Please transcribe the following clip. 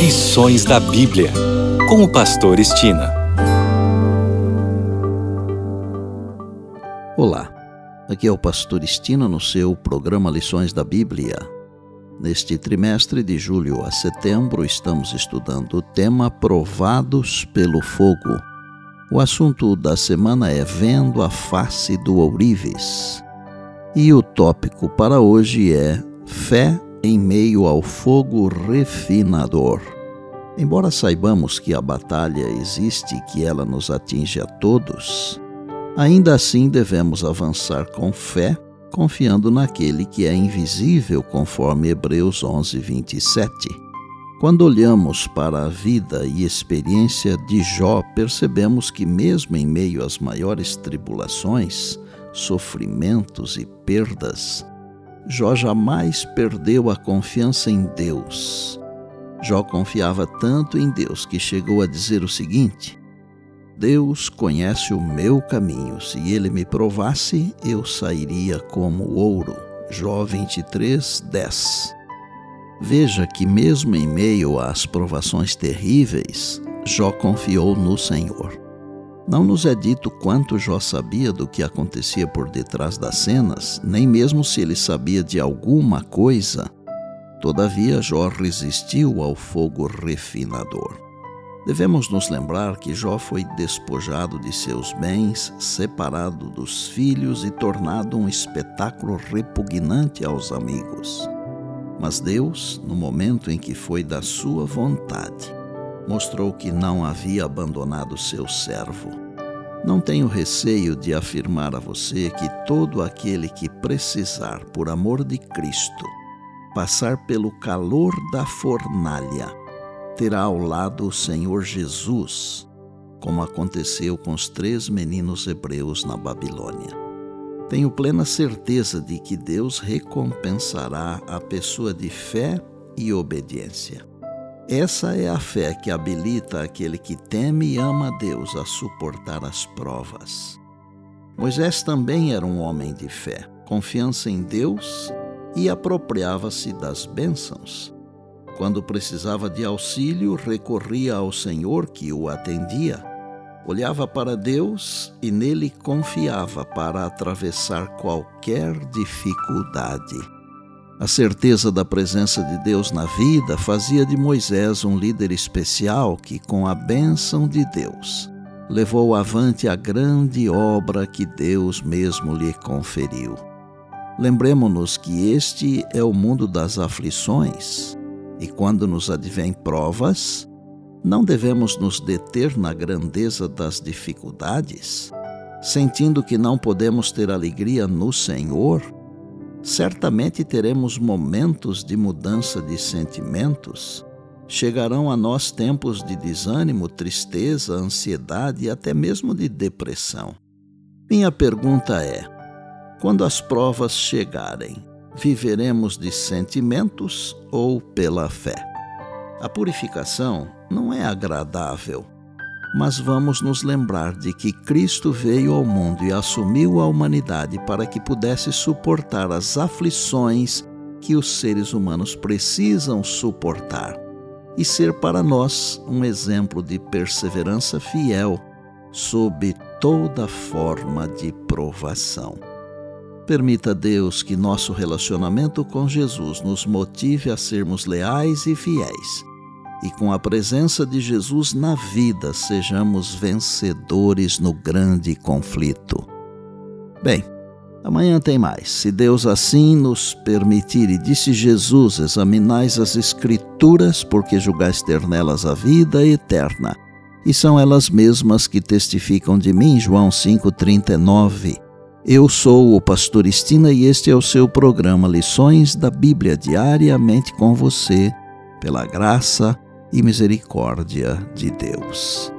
Lições da Bíblia, com o Pastor Estina. Olá, aqui é o Pastor Estina no seu programa Lições da Bíblia. Neste trimestre de julho a setembro, estamos estudando o tema Provados pelo Fogo. O assunto da semana é Vendo a Face do Ourives. E o tópico para hoje é Fé em meio ao fogo refinador. Embora saibamos que a batalha existe e que ela nos atinge a todos, ainda assim devemos avançar com fé, confiando naquele que é invisível, conforme Hebreus 11, 27. Quando olhamos para a vida e experiência de Jó, percebemos que, mesmo em meio às maiores tribulações, sofrimentos e perdas, Jó jamais perdeu a confiança em Deus. Jó confiava tanto em Deus que chegou a dizer o seguinte: Deus conhece o meu caminho. Se ele me provasse, eu sairia como ouro. Jó 23, 10. Veja que, mesmo em meio às provações terríveis, Jó confiou no Senhor. Não nos é dito quanto Jó sabia do que acontecia por detrás das cenas, nem mesmo se ele sabia de alguma coisa. Todavia, Jó resistiu ao fogo refinador. Devemos nos lembrar que Jó foi despojado de seus bens, separado dos filhos e tornado um espetáculo repugnante aos amigos. Mas Deus, no momento em que foi da sua vontade, mostrou que não havia abandonado seu servo. Não tenho receio de afirmar a você que todo aquele que precisar, por amor de Cristo, passar pelo calor da fornalha, terá ao lado o Senhor Jesus, como aconteceu com os três meninos hebreus na Babilônia. Tenho plena certeza de que Deus recompensará a pessoa de fé e obediência. Essa é a fé que habilita aquele que teme e ama a Deus a suportar as provas. Moisés também era um homem de fé, confiança em Deus e apropriava-se das bênçãos. Quando precisava de auxílio, recorria ao Senhor que o atendia. Olhava para Deus e nele confiava para atravessar qualquer dificuldade. A certeza da presença de Deus na vida fazia de Moisés um líder especial que, com a bênção de Deus, levou avante a grande obra que Deus mesmo lhe conferiu. Lembremos-nos que este é o mundo das aflições, e quando nos advêm provas, não devemos nos deter na grandeza das dificuldades, sentindo que não podemos ter alegria no Senhor Certamente teremos momentos de mudança de sentimentos. Chegarão a nós tempos de desânimo, tristeza, ansiedade e até mesmo de depressão. Minha pergunta é: quando as provas chegarem, viveremos de sentimentos ou pela fé? A purificação não é agradável mas vamos nos lembrar de que Cristo veio ao mundo e assumiu a humanidade para que pudesse suportar as aflições que os seres humanos precisam suportar e ser para nós um exemplo de perseverança fiel sob toda forma de provação. Permita Deus que nosso relacionamento com Jesus nos motive a sermos leais e fiéis e com a presença de Jesus na vida sejamos vencedores no grande conflito. Bem, amanhã tem mais. Se Deus assim nos permitir, e disse Jesus: examinais as Escrituras, porque julgais ter nelas a vida eterna. E são elas mesmas que testificam de mim, João 5,39. Eu sou o Pastor Estina e este é o seu programa Lições da Bíblia diariamente com você, pela graça e misericórdia de Deus.